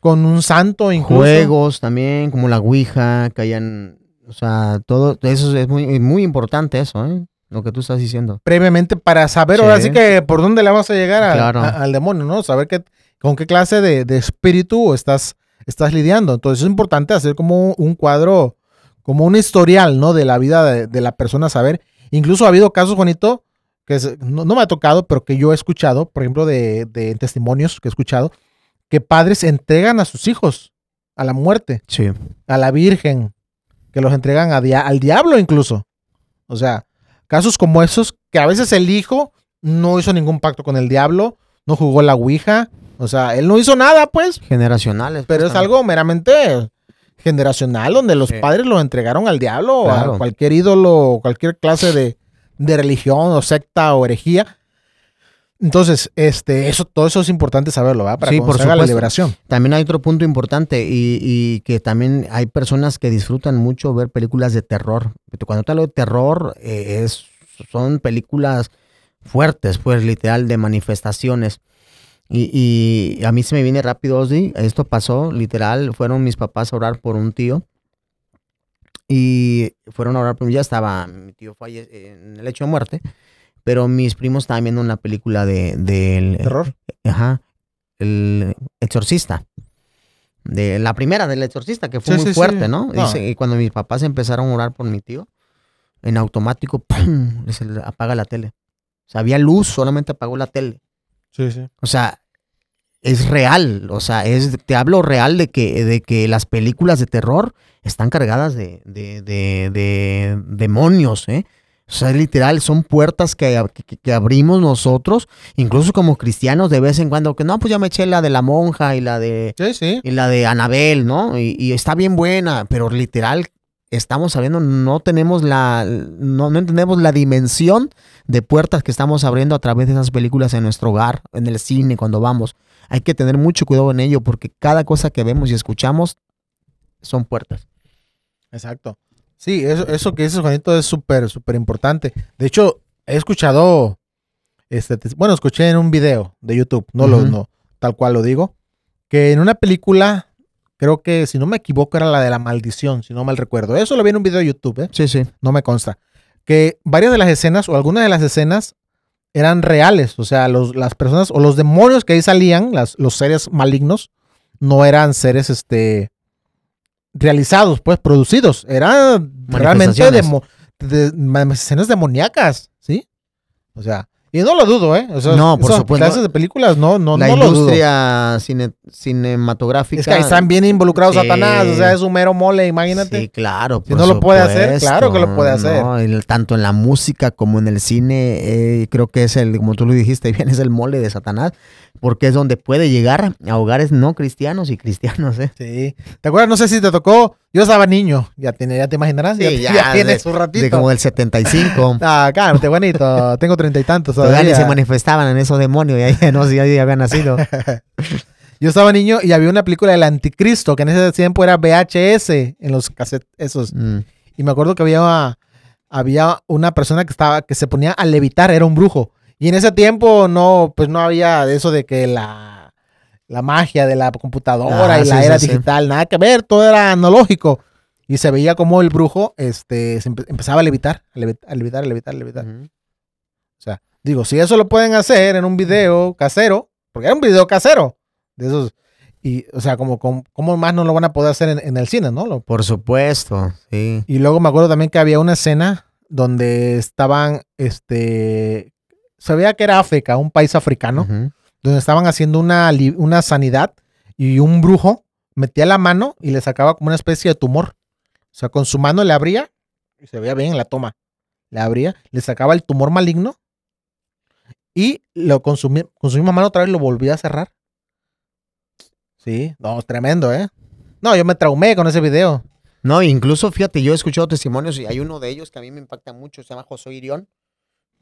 con un santo incluso. Juegos también, como la Ouija, que hayan, o sea, todo eso es muy, muy importante eso, ¿eh? Lo que tú estás diciendo. previamente para saber Sí. ahora sí que por dónde le vamos a llegar a- Claro. a- al demonio, ¿no? Saber qué, con qué clase de, de espíritu estás, estás lidiando. Entonces es importante hacer como un cuadro, como un historial, ¿no? De la vida de, de la persona, saber. Incluso ha habido casos, Juanito, que es- no, no me ha tocado, pero que yo he escuchado, por ejemplo, de, de testimonios que he escuchado, que padres entregan a sus hijos a la muerte, Sí. a la Virgen, que los entregan a dia- al diablo incluso. O sea, casos como esos, que a veces el hijo no hizo ningún pacto con el diablo, no jugó la Ouija, o sea, él no hizo nada, pues, Generacionales. pero pues, es algo meramente generacional, donde los Sí. padres lo entregaron al diablo, o a cualquier ídolo, o cualquier clase de, de religión, o secta, o herejía. Entonces, este, eso, todo eso es importante saberlo, ¿verdad? Para Sí, por haga la supuesto. liberación. También hay otro punto importante y, y que también hay personas que disfrutan mucho ver películas de terror. Cuando te hablo de terror, eh, es, son películas fuertes, pues literal, de manifestaciones. Y, y a mí se me viene rápido, Osdi, esto pasó, literal, fueron mis papás a orar por un tío. Y fueron a orar por mí, ya estaba, mi tío falle en el hecho de muerte, pero mis primos estaban viendo una película de, del- Terror. Ajá. El exorcista. De la primera del exorcista, que fue Sí, muy sí, sí. fuerte, ¿no? No. Dice, y cuando mis papás empezaron a orar por mi tío, en automático, ¡pum! se le apaga la tele. O sea, había luz, solamente apagó la tele. Sí, sí. O sea, es real. O sea, es, te hablo real de que, de que las películas de terror están cargadas de, de, de- de demonios, ¿eh? O sea, literal, son puertas que, que- que abrimos nosotros, incluso como cristianos de vez en cuando, que no, pues ya me eché la de la monja y la de, Sí, sí. y la de Anabel, ¿no? Y, y está bien buena, pero literal, estamos sabiendo, no tenemos la, no, no entendemos la dimensión de puertas que estamos abriendo a través de esas películas en nuestro hogar, en el cine, cuando vamos. Hay que tener mucho cuidado en ello porque cada cosa que vemos y escuchamos son puertas. Exacto. Sí, eso, eso que dices, Juanito, es súper, súper importante. De hecho, he escuchado, este, bueno, escuché en un video de YouTube, no lo, no, tal cual lo digo, que en una película, creo que si no me equivoco era la de la maldición, si no mal recuerdo. Eso lo vi en un video de YouTube, ¿eh? Sí, sí. no me consta. Que varias de las escenas o algunas de las escenas eran reales, o sea, los, las personas o los demonios que ahí salían, las, los seres malignos, no eran seres, este, realizados, pues, producidos, eran realmente demo- de, manifestaciones demoníacas, ¿sí? O sea, y no lo dudo, ¿eh? O sea, No, por supuesto. clases de películas, no, no, la no lo dudo. industria cine- cinematográfica. Es que ahí están bien involucrados Sí. Satanás, o sea, es un mero mole, imagínate. Sí, claro. Si no lo puede hacer, claro que lo puede hacer. ¿no? El- tanto en la música como en el cine, eh, creo que es el, como tú lo dijiste bien, es el mole de Satanás, porque es donde puede llegar a hogares no cristianos y cristianos, ¿eh? Sí. ¿Te acuerdas? No sé si te tocó. Yo estaba niño. Ya, tiene, ya te imaginarás. Sí, ya, ya, ya tiene de- su ratito. De como del 75. Ah, cálmate, bonito. Tengo treinta y tantos Todavía se manifestaban en esos demonios y ahí no sé, ya había nacido. Yo estaba niño y había una película del anticristo que en ese tiempo era VHS en los cassettes esos. Mm. Y me acuerdo que había, había una persona que estaba que se ponía a levitar, era un brujo. Y en ese tiempo no, pues no había de eso de que la, la magia de la computadora Ah, y la sí, era sí, sí. digital, nada que ver, todo era analógico. Y se veía como el brujo este, se empe- empezaba a levitar, a levitar, a levitar, a levitar, a levitar. O sea, digo, si eso lo pueden hacer en un video casero, porque era un video casero, de esos, y, o sea, como, como, ¿cómo más no lo van a poder hacer en, en el cine, no? Lo- Por supuesto, sí. y luego me acuerdo también que había una escena donde estaban, este, se veía que era África, un país africano, donde estaban haciendo una, una sanidad y un brujo metía la mano y le sacaba como una especie de tumor. O sea, con su mano le abría y se veía bien en la toma. Le abría, le sacaba el tumor maligno y lo consumía, con su misma mano otra vez lo volvía a cerrar. Sí, no, tremendo, ¿eh? No, yo me traumé con ese video. No, incluso fíjate, yo he escuchado testimonios y hay uno de ellos que a mí me impacta mucho, se llama José Irión,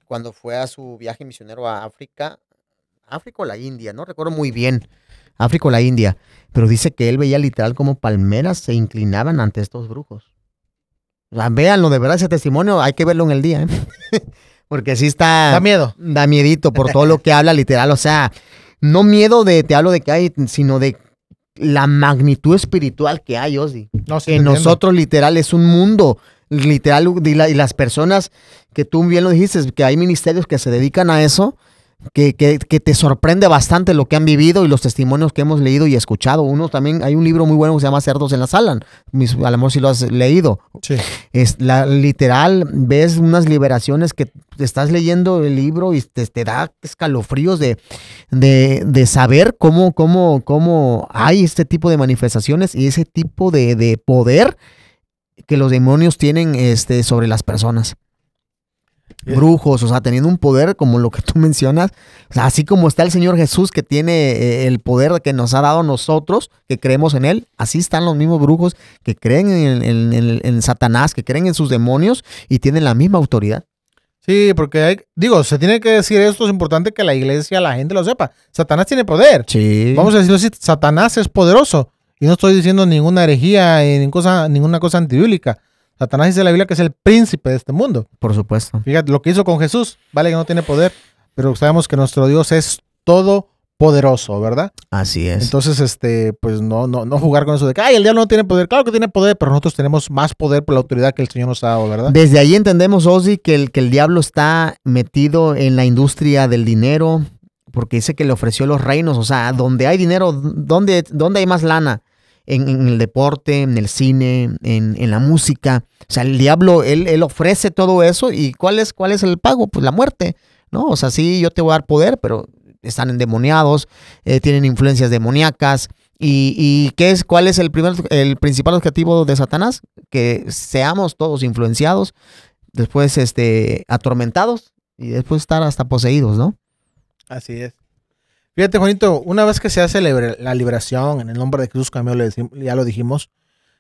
cuando fue a su viaje misionero a África, África o la India, no recuerdo muy bien, África o la India, pero dice que él veía literal como palmeras se inclinaban ante estos brujos. O sea, véanlo, de verdad ese testimonio hay que verlo en el día, ¿eh? porque sí está... Da miedo. Da miedito por todo lo que habla literal, o sea, no miedo de, te hablo de que hay, sino de la magnitud espiritual que hay, Ozzy. No, sí, que nosotros literal es un mundo, literal, y, la- y las personas que tú bien lo dijiste, que hay ministerios que se dedican a eso, que, que- que te sorprende bastante lo que han vivido y los testimonios que hemos leído y escuchado. Uno también, hay un libro muy bueno que se llama Cerdos en la Sala, mis- a lo mejor si lo has leído. Sí. Es la, literal, ves unas liberaciones que estás leyendo el libro y te, te da escalofríos de, de, de saber cómo, cómo, cómo hay este tipo de manifestaciones y ese tipo de, de poder que los demonios tienen este, sobre las personas. Bien. Brujos, o sea, teniendo un poder como lo que tú mencionas, o sea, así como está el Señor Jesús que tiene eh, el poder que nos ha dado nosotros, que creemos en Él, así están los mismos brujos que creen en, en- en- en Satanás, que creen en sus demonios y tienen la misma autoridad. Sí, porque hay, digo, se tiene que decir esto, es importante que la iglesia, la gente lo sepa. Satanás tiene poder. Sí. Vamos a decirlo así, Satanás es poderoso. Y no estoy diciendo ninguna herejía y ninguna cosa, ninguna cosa antibíblica. Satanás dice en la Biblia que es el príncipe de este mundo. Por supuesto. Fíjate, lo que hizo con Jesús, vale que no tiene poder, pero sabemos que nuestro Dios es todo poderoso, ¿verdad? Así es. Entonces, este, pues no, no, no jugar con eso de que, ay, el diablo no tiene poder. Claro que tiene poder, pero nosotros tenemos más poder por la autoridad que el Señor nos ha dado, ¿verdad? Desde ahí entendemos, Ozzy, que el, que el diablo está metido en la industria del dinero, porque dice que le ofreció los reinos, o sea, donde hay dinero, ¿dónde, dónde hay más lana? En, el deporte, en el cine, en, en la música. O sea, el diablo, él, él ofrece todo eso y ¿cuál es, ¿cuál es el pago? Pues la muerte, ¿no? O sea, sí, yo te voy a dar poder, pero están endemoniados, eh, tienen influencias demoníacas. ¿Y, y qué es, cuál es el, primer, el principal objetivo de Satanás? Que seamos todos influenciados, después este, atormentados y después estar hasta poseídos, ¿no? Así es. Fíjate, Juanito, una vez que se hace la liberación en el nombre de Jesús, como ya lo dijimos,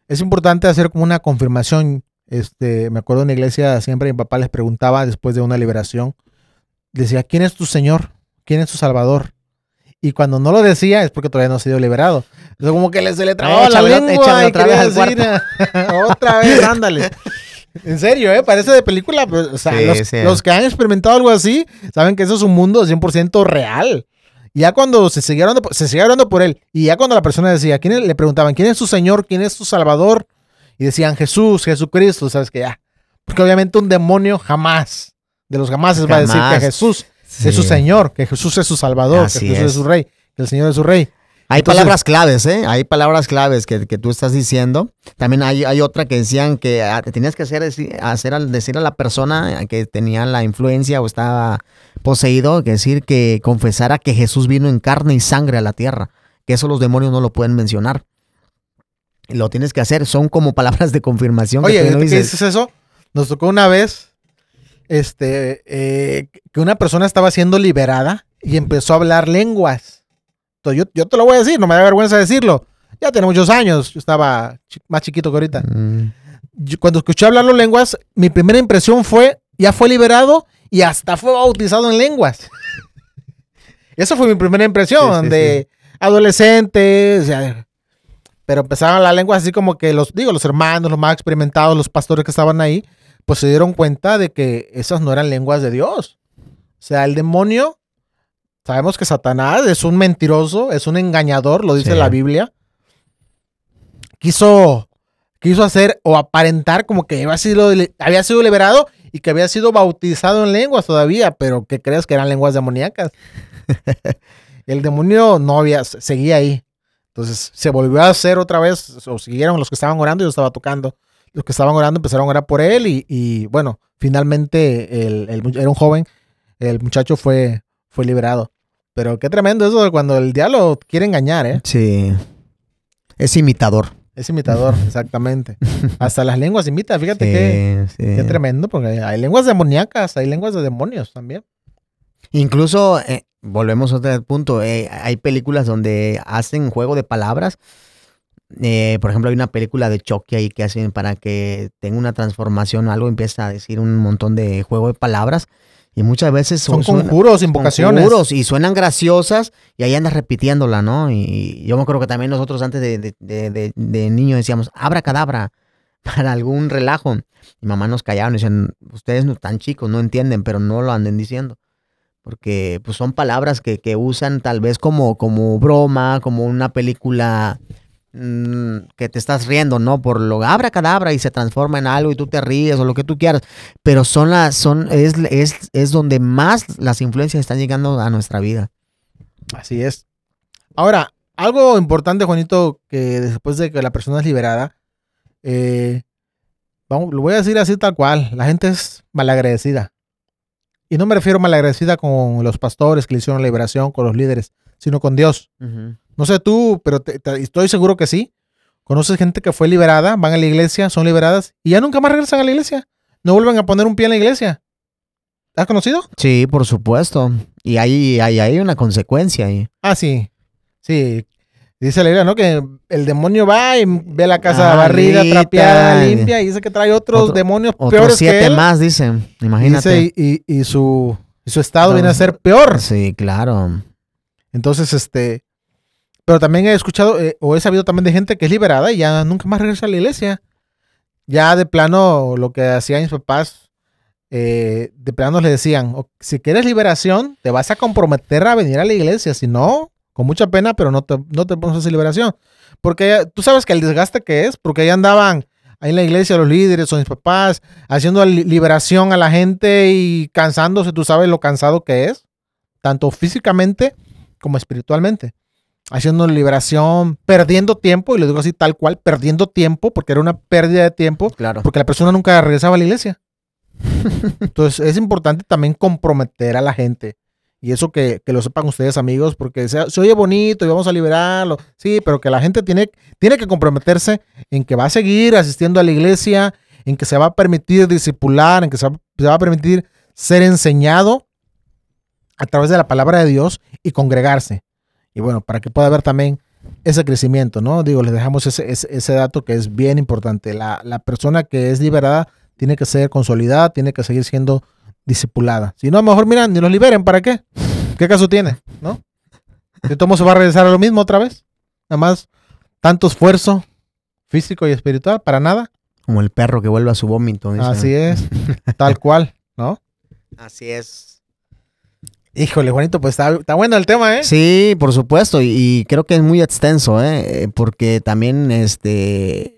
es importante hacer como una confirmación. Este, me acuerdo en la iglesia siempre mi papá les preguntaba después de una liberación, decía, ¿quién es tu Señor? ¿Quién es tu Salvador? Y cuando no lo decía es porque todavía no ha sido liberado. Entonces como que se le trababa la lengua otra quería vez al decir, otra vez, ándale. En serio, ¿eh? Parece de película. pero, o sea, Sí, los, sí. los que han experimentado algo así saben que eso es un mundo 100% real. Ya cuando se seguía orando, por- se seguía orando por él, y ya cuando la persona decía, ¿quién es? le preguntaban, ¿quién es tu Señor? ¿Quién es tu Salvador? Y decían, Jesús, Jesucristo, ¿sabes que Ya. Porque obviamente un demonio jamás, de los jamás va a decir que. Jesús es su Señor, que Jesús es su Salvador, Así que Jesús es. es. su Rey, que el Señor es su Rey. Hay Entonces- palabras claves, ¿eh? Hay palabras claves que, que tú estás diciendo. También hay, hay otra que decían que ah, tenías que hacer, decir, hacer decir a la persona que tenía la influencia o estaba poseído, que decir que confesara que Jesús vino en carne y sangre a la tierra. Que eso los demonios no lo pueden mencionar. Lo tienes que hacer, son como palabras de confirmación. que Oye, tú no que dices. dices eso, nos tocó una vez este, eh, que una persona estaba siendo liberada y empezó a hablar lenguas. Yo, yo te lo voy a decir, no me da vergüenza decirlo. Ya tiene muchos años, yo estaba más chiquito que ahorita. Mm, Yo- cuando escuché hablar las lenguas, mi primera impresión fue, ya fue liberado y hasta fue bautizado en lenguas. Esa fue mi primera impresión Sí, sí, de adolescentes, o sea, pero empezaban las lenguas así como que los, digo, los hermanos, los más experimentados, los pastores que estaban ahí, pues se dieron cuenta de que esas no eran lenguas de Dios. O sea, el demonio, sabemos que Satanás es un mentiroso, es un engañador, lo dice Sí. la Biblia. Quiso, quiso hacer o aparentar como que había sido, había sido liberado y que había sido bautizado en lenguas todavía, pero que crees que eran lenguas demoníacas. el demonio no había, seguía ahí. Entonces se volvió a hacer otra vez, o siguieron los que estaban orando y yo estaba tocando. Los que estaban orando empezaron a orar por él y, y, bueno, finalmente el, era un joven, el muchacho fue, fue liberado. Pero qué tremendo eso de cuando el diablo quiere engañar, ¿eh? Sí. Es imitador. Es imitador, exactamente. Hasta las lenguas imita, fíjate Sí, qué, sí. qué tremendo, porque hay lenguas demoníacas, hay lenguas de demonios también. Incluso, eh, volvemos a otro punto, eh, hay películas donde hacen juego de palabras. Eh, por ejemplo, hay una película de Chucky ahí que hacen para que tenga una transformación o algo, empieza a decir un montón de juego de palabras. Y muchas veces Son suena- conjuros, invocaciones. conjuros y suenan graciosas y ahí andas repitiéndola, ¿no? Y yo me acuerdo que también nosotros antes de, de, de, niño decíamos, abra cadabra, para algún relajo. Mi mamá nos callaron y decían, ustedes no están chicos, no entienden, pero no lo anden diciendo. Porque pues son palabras que, que usan tal vez como, como broma, como una película mm, que te estás riendo, ¿no? Por lo abra cadabra y se transforma en algo y tú te ríes o lo que tú quieras. Pero son las, son, es, es, es donde más las influencias están llegando a nuestra vida. Así es. Ahora, algo importante, Juanito, que después de que la persona es liberada, eh, vamos, lo voy a decir así tal cual, la gente es malagradecida. Y no me refiero malagradecida con los pastores que le hicieron la liberación, con los líderes, sino con Dios. No sé tú, pero te- te- estoy seguro que sí. Conoces gente que fue liberada, van a la iglesia, son liberadas y ya nunca más regresan a la iglesia. No vuelven a poner un pie en la iglesia. ¿Has conocido? Sí, por supuesto. Y hay, hay, hay una consecuencia ahí. Ah, sí. Sí. Dice la Biblia, ¿no? Que el demonio va y ve la casa Ah, barrida, trapeada, limpia, y dice que trae otros Otro- demonios Otros peores que siete él. más, dicen. Imagínate. Dice, y, y- y su, y su estado No, viene a ser peor. Sí, claro. Entonces, este. Pero también he escuchado, eh, o he sabido también de gente que es liberada y ya nunca más regresa a la iglesia. Ya de plano, lo que hacían mis papás, eh, de plano le decían: "O- si quieres liberación, te vas a comprometer a venir a la iglesia. Si no, con mucha pena, pero no te, no te pones a hacer liberación. Porque tú sabes que el desgaste que es, porque ahí andaban ahí en la iglesia los líderes o mis papás haciendo li- liberación a la gente y cansándose, tú sabes lo cansado que es, tanto físicamente como espiritualmente. Haciendo liberación, perdiendo tiempo, y lo digo así tal cual, perdiendo tiempo, porque era una pérdida de tiempo, Claro. porque la persona nunca regresaba a la iglesia. Entonces es importante también comprometer a la gente. Y eso que, que lo sepan ustedes, amigos, porque se, se oye bonito y vamos a liberarlo. Sí, pero que la gente tiene, tiene que comprometerse en que va a seguir asistiendo a la iglesia, en que se va a permitir discipular, en que se va, se va a permitir ser enseñado a través de la palabra de Dios y congregarse. Y bueno, para que pueda haber también ese crecimiento, ¿no? Digo, les dejamos ese, ese, ese dato que es bien importante. La, la persona que es liberada tiene que ser consolidada, tiene que seguir siendo discipulada. Si no, a lo mejor, mira, ni los liberen, ¿para qué? ¿Qué caso tiene? ¿No? Si tomo se va a regresar a lo mismo otra vez. Nada más tanto esfuerzo físico y espiritual para nada. Como el perro que vuelve a su vómito. Así es, tal cual, ¿no? Así es. Híjole, Juanito, pues está, está bueno el tema, ¿eh? Sí, por supuesto, y, y creo que es muy extenso, ¿eh? Eh, porque también este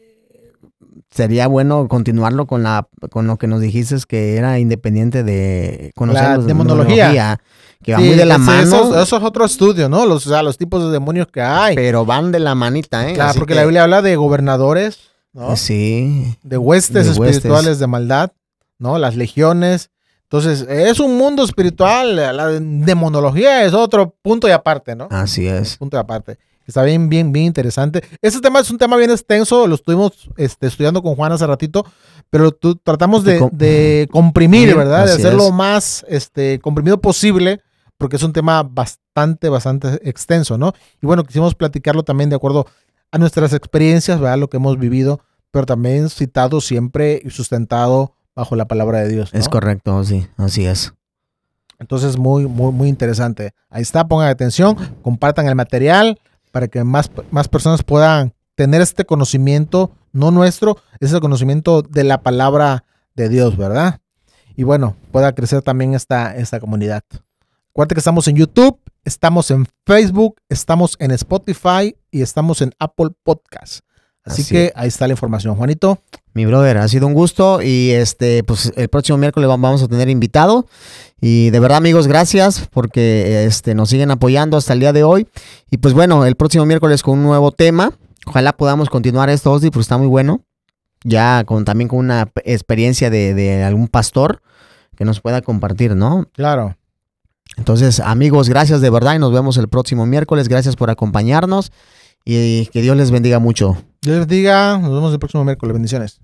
sería bueno continuarlo con la con lo que nos dijiste que era independiente de conocer La demonología. que va Sí, muy de la ese- mano, Eso, eso es otro estudio, ¿no? Los, o sea, los tipos de demonios que hay. pero van de la manita, ¿eh? Claro, Así porque que- la Biblia habla de gobernadores, ¿no? Sí, de huestes De huestes. espirituales de maldad, ¿no? Las legiones. Entonces, es un mundo espiritual. La demonología es otro punto y aparte, ¿no? así es. Punto y aparte. Está bien, bien, bien interesante. Este tema es un tema bien extenso. Lo estuvimos este, estudiando con Juan hace ratito, pero tú, tratamos de, De com- de comprimir, ¿verdad? De hacerlo es. más este, comprimido posible, porque es un tema bastante, bastante extenso, ¿no? Y bueno, quisimos platicarlo también de acuerdo a nuestras experiencias, ¿verdad? Lo que hemos vivido, pero también citado siempre y sustentado bajo la palabra de Dios. ¿no? Es correcto, sí, así es. Entonces, muy, muy, muy interesante. Ahí está, pongan atención, compartan el material para que más, más personas puedan tener este conocimiento, no nuestro, ese conocimiento de la palabra de Dios, ¿verdad? Y bueno, pueda crecer también esta, esta comunidad. Acuérdate que estamos en YouTube, estamos en Facebook, estamos en Spotify y estamos en Apple Podcast. Así, Así que es. ahí está la información. Juanito, Mi brother, ha sido un gusto y este, pues el próximo miércoles va- vamos a tener invitado y de verdad amigos, gracias porque este nos siguen apoyando hasta el día de hoy y pues bueno, el próximo miércoles con un nuevo tema, ojalá podamos continuar esto, Osdi, pues está muy bueno, ya con también con una experiencia de, de algún pastor que nos pueda compartir, ¿no? claro. Entonces amigos, gracias de verdad y nos vemos el próximo miércoles, gracias por acompañarnos y que Dios les bendiga mucho. Dios les bendiga. Nos vemos el próximo miércoles. Bendiciones.